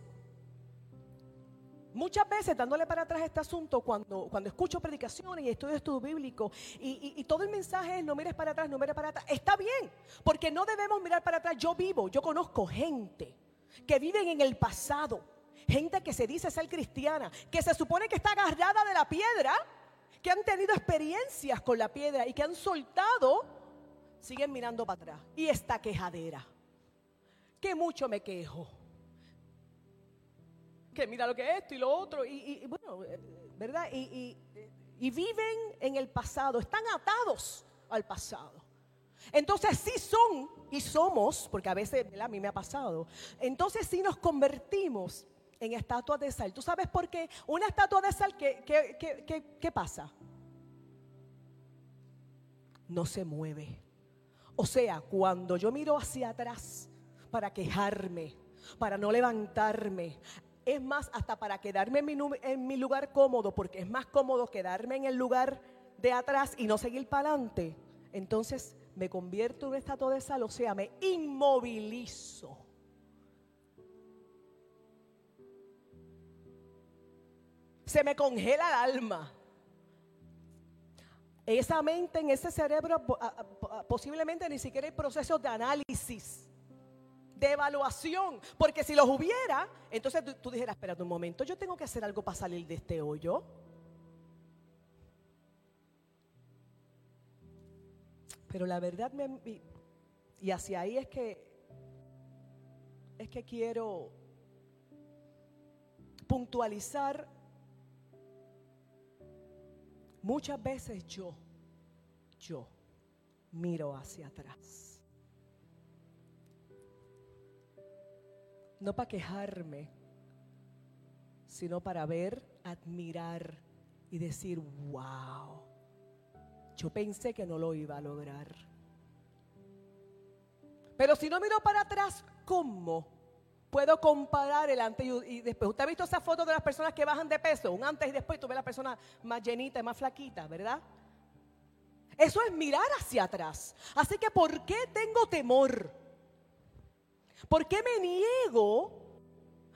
Muchas veces dándole para atrás este asunto, cuando, cuando escucho predicaciones y estudio estudio bíblico, y, y, todo el mensaje es no mires para atrás, no mires para atrás, está bien, porque no debemos mirar para atrás. Yo vivo, yo conozco gente que viven en el pasado, gente que se dice ser cristiana, que se supone que está agarrada de la piedra, que han tenido experiencias con la piedra y que han soltado, siguen mirando para atrás. Y esta quejadera, que mucho me quejo que mira lo que es esto y lo otro, y, bueno, eh, ¿verdad? Y, viven en el pasado, están atados al pasado. Entonces sí son y somos, porque a veces a mí me ha pasado, entonces sí nos convertimos en estatuas de sal. ¿Tú sabes por qué? Una estatua de sal, ¿qué, qué pasa? No se mueve. O sea, cuando yo miro hacia atrás para quejarme, para no levantarme, es más, hasta para quedarme en mi, lugar cómodo, porque es más cómodo quedarme en el lugar de atrás y no seguir para adelante, entonces me convierto en un estatua de sal, o sea, me inmovilizo. Se me congela el alma. Esa mente, en ese cerebro, posiblemente ni siquiera hay procesos de análisis de evaluación. Porque si los hubiera, entonces tú, dijeras, espérate un momento, yo tengo que hacer algo para salir de este hoyo. Pero la verdad me, y hacia ahí es que es que quiero puntualizar muchas veces yo yo miro hacia atrás. No para quejarme, sino para ver, admirar y decir, wow, yo pensé que no lo iba a lograr. Pero si no miro para atrás, ¿cómo puedo comparar el antes y después? ¿Usted ha visto esa foto de las personas que bajan de peso? Un antes y después, tú ves la persona más llenita y más flaquita, ¿verdad? Eso es mirar hacia atrás. Así que, ¿por qué tengo temor? ¿Por qué me niego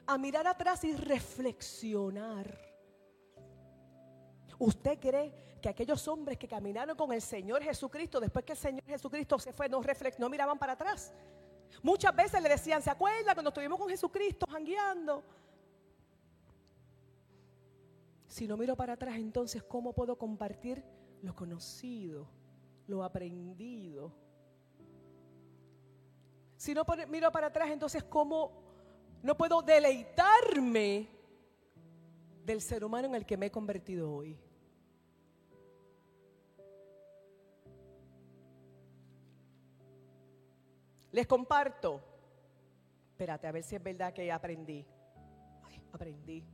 a mirar atrás y reflexionar? ¿Usted cree que aquellos hombres que caminaron con el Señor Jesucristo, después que el Señor Jesucristo se fue, no, miraban para atrás? Muchas veces le decían, ¿se acuerda cuando estuvimos con Jesucristo jangueando? Si no miro para atrás, entonces, ¿cómo puedo compartir lo conocido, lo aprendido? Si no miro para atrás, entonces ¿cómo no puedo deleitarme del ser humano en el que me he convertido hoy? Les comparto. Espérate, a ver si es verdad que aprendí. aprendí.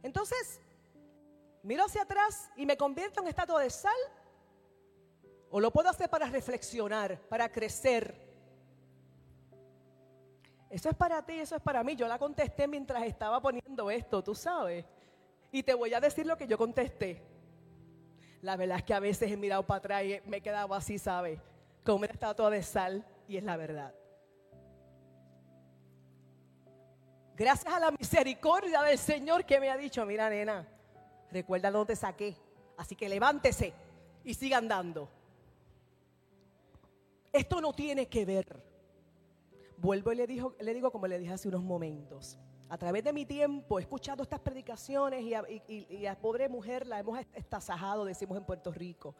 Entonces, miro hacia atrás y me convierto en estatua de sal O lo puedo hacer para reflexionar, para crecer. Eso es para ti, eso es para mí. Yo la contesté mientras estaba poniendo esto, tú sabes. Y te voy a decir lo que yo contesté. La verdad es que a veces he mirado para atrás y me he quedado así, ¿sabes? Como una estatua de sal y es la verdad. Gracias a la misericordia del Señor que me ha dicho, mira nena, recuerda dónde saqué. Así que levántese y siga andando. Esto no tiene que ver. Vuelvo y le, digo, le digo como le dije hace unos momentos. A través de mi tiempo he escuchado estas predicaciones y a, y, a pobre mujer la hemos estasajado, decimos en Puerto Rico.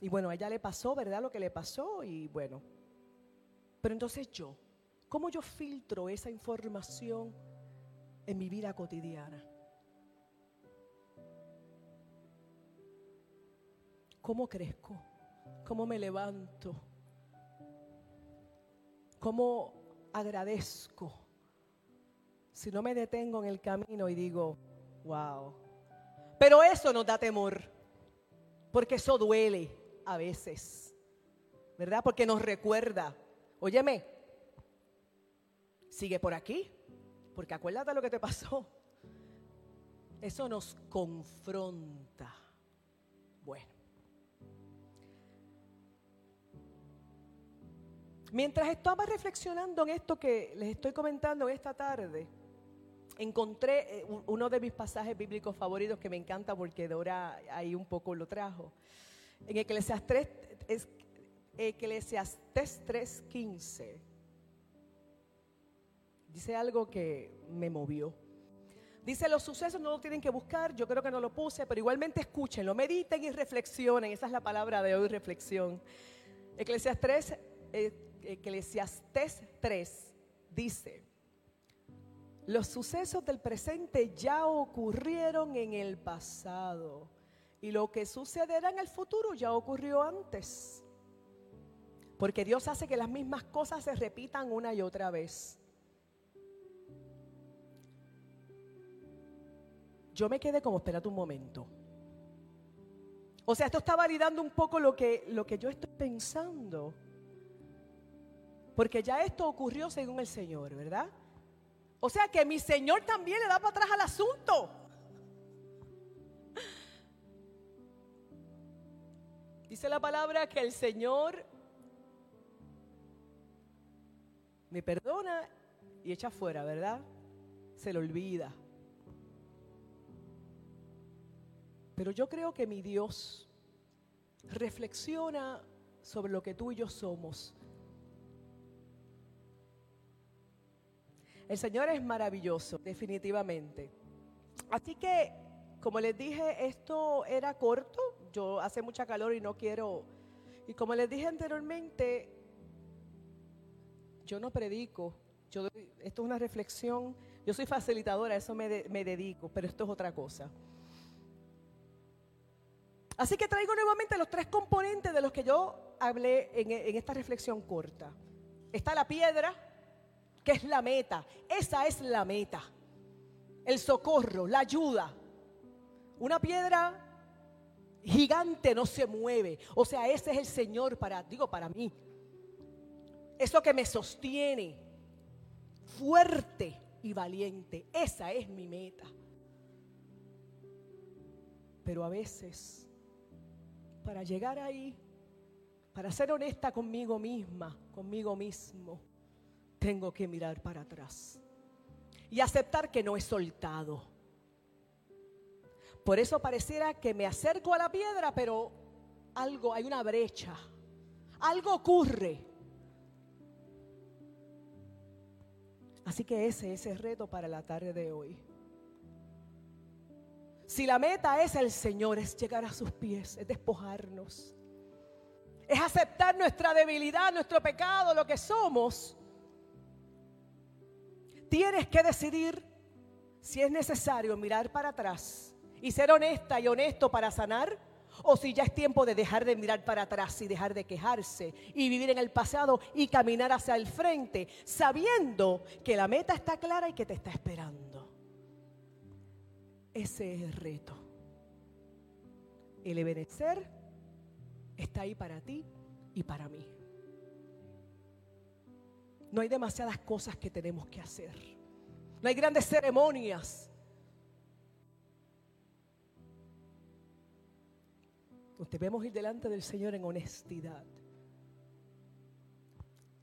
Y bueno, a ella le pasó, ¿verdad? Lo que le pasó y bueno. Pero entonces yo, ¿cómo yo filtro esa información en mi vida cotidiana? ¿Cómo crezco? ¿Cómo me levanto? ¿Cómo agradezco? Si no me detengo en el camino y digo, wow. Pero eso nos da temor, porque eso duele a veces, ¿verdad? Porque nos recuerda, óyeme, sigue por aquí, porque acuérdate lo que te pasó. Eso nos confronta. Mientras estaba reflexionando en esto que les estoy comentando esta tarde, encontré eh, uno de mis pasajes bíblicos favoritos que me encanta porque Dora ahí un poco lo trajo. En Eclesiastes, Eclesiastes 3:15 dice algo que me movió. Dice, los sucesos no lo tienen que buscar, yo creo que no lo puse, pero igualmente escúchenlo, mediten y reflexionen. Esa es la palabra de hoy, reflexión. Eclesiastes Eclesiastés 3 dice, los sucesos del presente ya ocurrieron en el pasado y lo que sucederá en el futuro ya ocurrió antes. Porque Dios hace que las mismas cosas se repitan una y otra vez. Yo me quedé como, espérate un momento. O sea, esto está validando un poco lo que, lo que yo estoy pensando. Porque ya esto ocurrió según el Señor, ¿verdad? O sea que mi Señor también le da para atrás al asunto. [LAUGHS] Dice la palabra que el Señor me perdona y echa fuera, ¿verdad? Se le olvida. Pero yo creo que mi Dios reflexiona sobre lo que tú y yo somos El Señor es maravilloso, definitivamente. Así que, como les dije, esto era corto. Yo hace mucha calor y no quiero. Y como les dije anteriormente, yo no predico. Yo, esto es una reflexión. Yo soy facilitadora, a eso me, dedico, pero esto es otra cosa. Así que traigo nuevamente los tres componentes de los que yo hablé en esta reflexión corta. Está la piedra, que es la meta. Esa es la meta. El socorro, la ayuda. Una piedra gigante no se mueve. O sea, ese es el Señor para, digo, para mí. Eso que me sostiene fuerte y valiente. Esa es mi meta. Pero a veces, para llegar ahí, para ser honesta conmigo misma, conmigo mismo, tengo que mirar para atrás y aceptar que no he soltado. Por eso pareciera que me acerco a la piedra, pero algo, hay una brecha, algo ocurre. Así que ese es el reto para la tarde de hoy. Si la meta es el Señor, es llegar a sus pies, es despojarnos, es aceptar nuestra debilidad, nuestro pecado, lo que somos tienes que decidir si es necesario mirar para atrás y ser honesta y honesto para sanar o si ya es tiempo de dejar de mirar para atrás y dejar de quejarse y vivir en el pasado y caminar hacia el frente, sabiendo que la meta está clara y que te está esperando. Ese es el reto. el Ebenezer está ahí para ti y para mí. No hay demasiadas cosas que tenemos que hacer. No hay grandes ceremonias. Debemos ir delante del Señor en honestidad.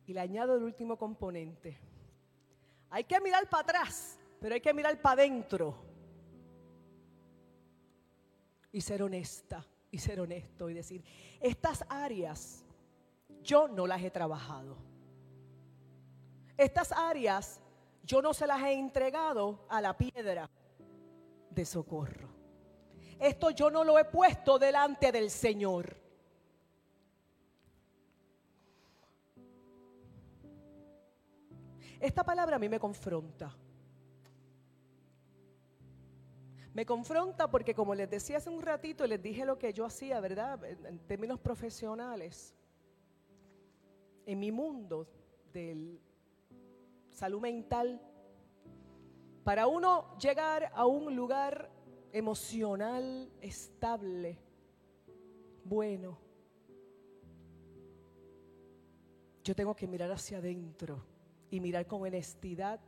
Y le añado el último componente. Hay que mirar para atrás, pero hay que mirar para adentro. Y ser honesta, y ser honesto, y decir, estas áreas yo no las he trabajado. Estas áreas yo no se las he entregado a la piedra de socorro. Esto yo no lo he puesto delante del Señor. Esta palabra a mí me confronta. Me confronta porque como les decía hace un ratito, les dije lo que yo hacía, ¿verdad? En términos profesionales. En mi mundo del salud mental. Para uno llegar a un lugar emocional estable, bueno, yo tengo que mirar hacia adentro y mirar con honestidad,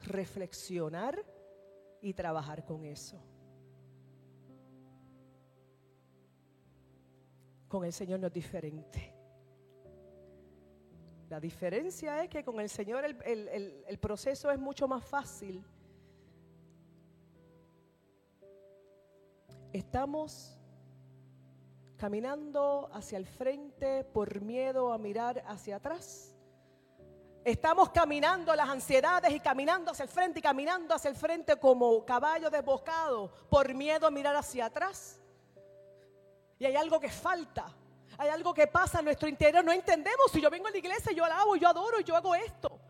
reflexionar y trabajar con eso. Con el Señor no es diferente. La diferencia es que con el Señor el, proceso es mucho más fácil. Estamos caminando hacia el frente por miedo a mirar hacia atrás. Estamos caminando las ansiedades y caminando hacia el frente y caminando hacia el frente como caballo desbocado por miedo a mirar hacia atrás. Y hay algo que falta. Hay algo que pasa en nuestro interior. No entendemos si yo vengo a la iglesia, yo alabo, yo adoro, yo hago esto.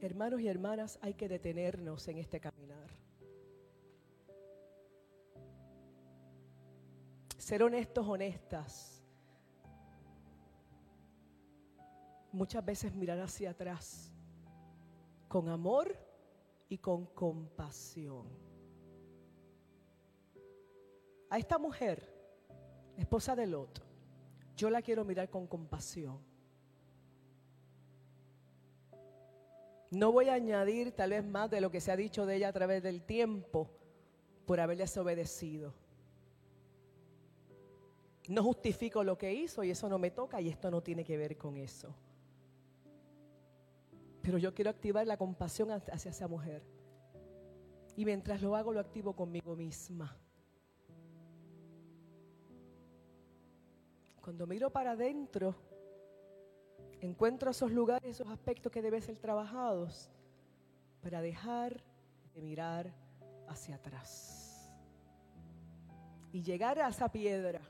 Hermanos y hermanas, hay que detenernos en este caminar. Ser honestos, honestas muchas veces mirar hacia atrás con amor y con compasión. A esta mujer, esposa de Lot, yo la quiero mirar con compasión. No voy a añadir tal vez más de lo que se ha dicho de ella a través del tiempo por haberle desobedecido. No justifico lo que hizo y eso no me toca y esto no tiene que ver con eso. Pero yo quiero activar la compasión hacia esa mujer. Y mientras lo hago, lo activo conmigo misma. Cuando miro para adentro, encuentro esos lugares, esos aspectos que deben ser trabajados para dejar de mirar hacia atrás. Y llegar a esa piedra,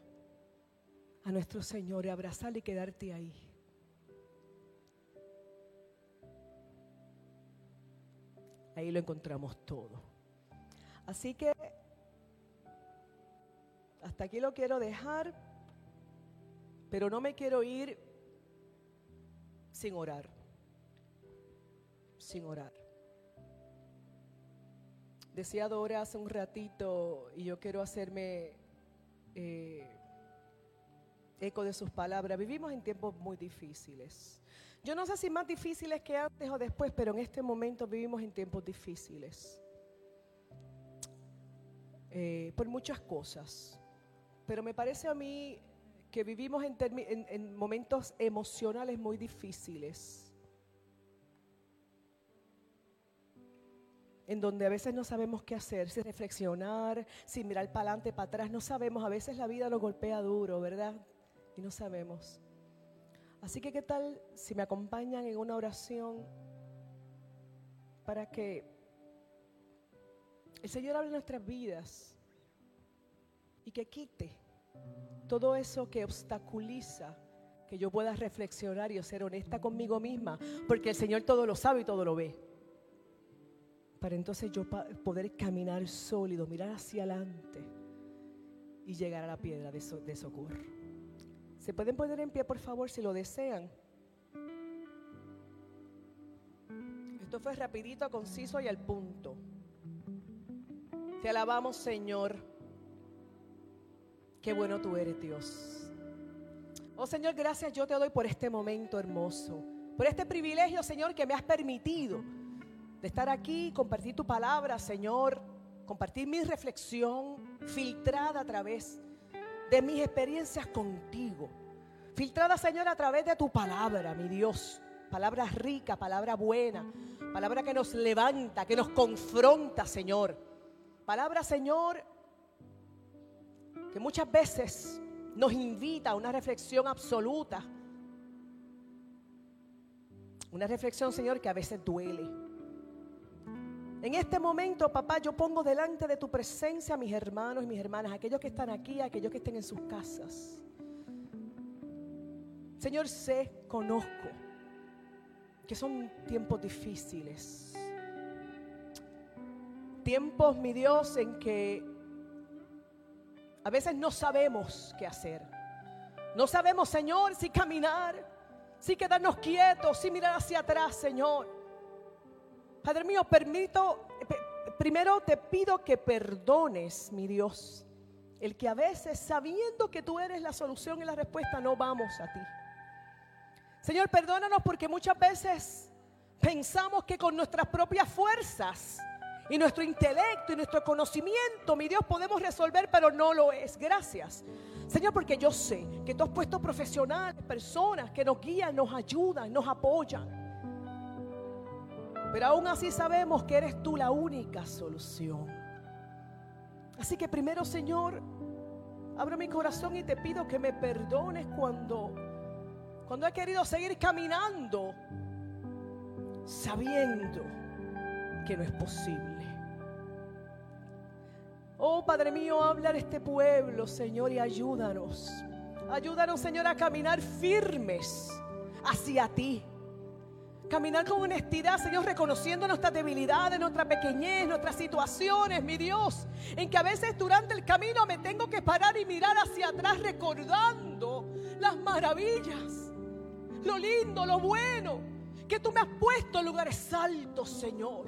a nuestro Señor, y abrazarle y quedarte ahí. Ahí lo encontramos todo. Así que hasta aquí lo quiero dejar, pero no me quiero ir sin orar. Sin orar. Decía Dora hace un ratito, y yo quiero hacerme eh, eco de sus palabras, vivimos en tiempos muy difíciles. Yo no sé si más difíciles que antes o después, pero en este momento vivimos en tiempos difíciles. Eh, por muchas cosas. Pero me parece a mí que vivimos en, en momentos emocionales muy difíciles. en donde a veces no sabemos qué hacer, si reflexionar, si mirar para adelante, para atrás, no sabemos, a veces la vida nos golpea duro, ¿verdad? Y no sabemos. Así que, ¿qué tal si me acompañan en una oración para que el Señor hable nuestras vidas y que quite todo eso que obstaculiza que yo pueda reflexionar y ser honesta conmigo misma, porque el Señor todo lo sabe y todo lo ve. Para entonces yo poder caminar sólido, mirar hacia adelante y llegar a la piedra de, de socorro. ¿Se pueden poner en pie, por favor, si lo desean? Esto fue rapidito, conciso y al punto. Te alabamos, Señor. Qué bueno tú eres, Dios. Oh Señor, gracias yo te doy por este momento hermoso, por este privilegio, Señor, que me has permitido de estar aquí, compartir tu palabra, Señor, compartir mi reflexión filtrada a través de mis experiencias contigo. Filtrada, Señor, a través de tu palabra, mi Dios. Palabra rica, palabra buena, palabra que nos levanta, que nos confronta, Señor. Palabra, Señor, que muchas veces nos invita a una reflexión absoluta. Una reflexión, Señor, que a veces duele. En este momento, papá, yo pongo delante de tu presencia a mis hermanos y mis hermanas, aquellos que están aquí, aquellos que estén en sus casas. Señor, sé, conozco que son tiempos difíciles. Tiempos, mi Dios, en que a veces no sabemos qué hacer. No sabemos, Señor, si caminar, si quedarnos quietos, si mirar hacia atrás, Señor. Padre mío, permito, primero te pido que perdones, mi Dios, el que a veces sabiendo que tú eres la solución y la respuesta no vamos a ti. Señor, perdónanos porque muchas veces pensamos que con nuestras propias fuerzas y nuestro intelecto y nuestro conocimiento, mi Dios, podemos resolver, pero no lo es. Gracias. Señor, porque yo sé que tú has puesto profesionales, personas que nos guían, nos ayudan, nos apoyan. Pero aún así sabemos que eres tú la única solución. Así que primero, Señor, abro mi corazón y te pido que me perdones cuando cuando he querido seguir caminando sabiendo que no es posible. Oh Padre mío, habla de este pueblo, Señor, y ayúdanos. Ayúdanos, Señor, a caminar firmes hacia ti. Caminar con honestidad, Señor, reconociendo nuestras debilidades, nuestra pequeñez, nuestras situaciones, mi Dios. En que a veces durante el camino me tengo que parar y mirar hacia atrás recordando las maravillas lo lindo, lo bueno, que tú me has puesto en lugares altos, Señor.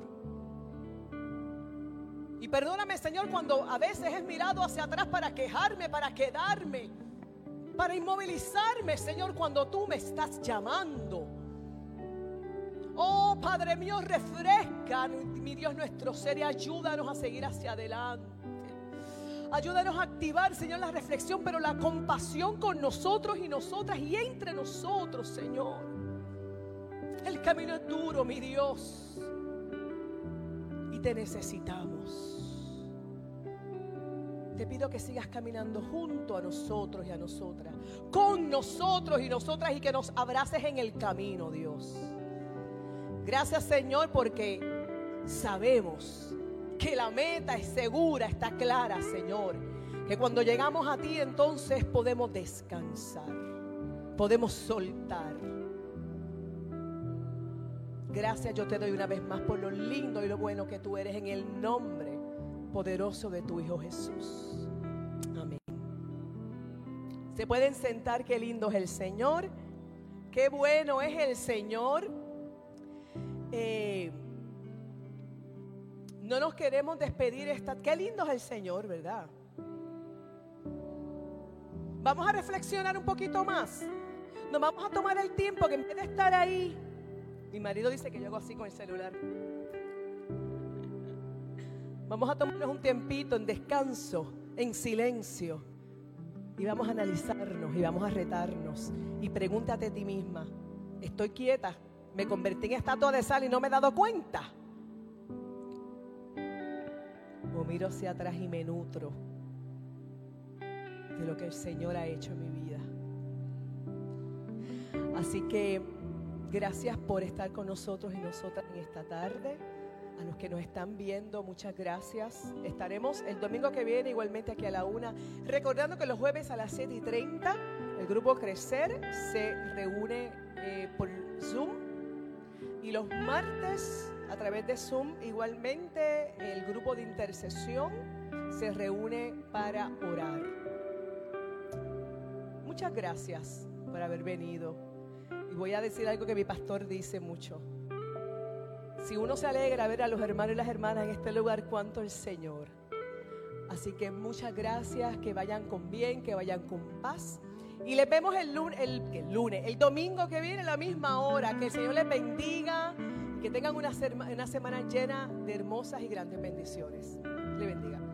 Y perdóname, Señor, cuando a veces he mirado hacia atrás para quejarme, para quedarme, para inmovilizarme, Señor, cuando tú me estás llamando. Oh, Padre mío, refresca, mi Dios, nuestro ser y ayúdanos a seguir hacia adelante. Ayúdanos a activar, Señor, la reflexión, pero la compasión con nosotros y nosotras y entre nosotros, Señor. El camino es duro, mi Dios. Y te necesitamos. Te pido que sigas caminando junto a nosotros y a nosotras. Con nosotros y nosotras y que nos abraces en el camino, Dios. Gracias, Señor, porque sabemos que la meta es segura, está clara, Señor. Que cuando llegamos a ti entonces podemos descansar, podemos soltar. Gracias yo te doy una vez más por lo lindo y lo bueno que tú eres en el nombre poderoso de tu Hijo Jesús. Amén. Se pueden sentar, qué lindo es el Señor, qué bueno es el Señor. Eh, no nos queremos despedir esta. Qué lindo es el Señor, ¿verdad? Vamos a reflexionar un poquito más. Nos vamos a tomar el tiempo que en vez de estar ahí, mi marido dice que yo hago así con el celular. Vamos a tomarnos un tiempito en descanso, en silencio. Y vamos a analizarnos y vamos a retarnos. Y pregúntate a ti misma, ¿estoy quieta? ¿Me convertí en estatua de sal y no me he dado cuenta? miro hacia atrás y me nutro de lo que el Señor ha hecho en mi vida. Así que gracias por estar con nosotros y nosotras en esta tarde. A los que nos están viendo, muchas gracias. Estaremos el domingo que viene igualmente aquí a la una. Recordando que los jueves a las 7 y 30 el grupo Crecer se reúne eh, por Zoom. Y los martes a través de Zoom. Igualmente el grupo de intercesión se reúne para orar. Muchas gracias por haber venido. Y voy a decir algo que mi pastor dice mucho. Si uno se alegra ver a los hermanos y las hermanas en este lugar, cuánto el Señor. Así que muchas gracias, que vayan con bien, que vayan con paz. Y les vemos el lunes, el, domingo que viene a la misma hora. Que el Señor les bendiga y que tengan una, una semana llena de hermosas y grandes bendiciones. Le bendiga.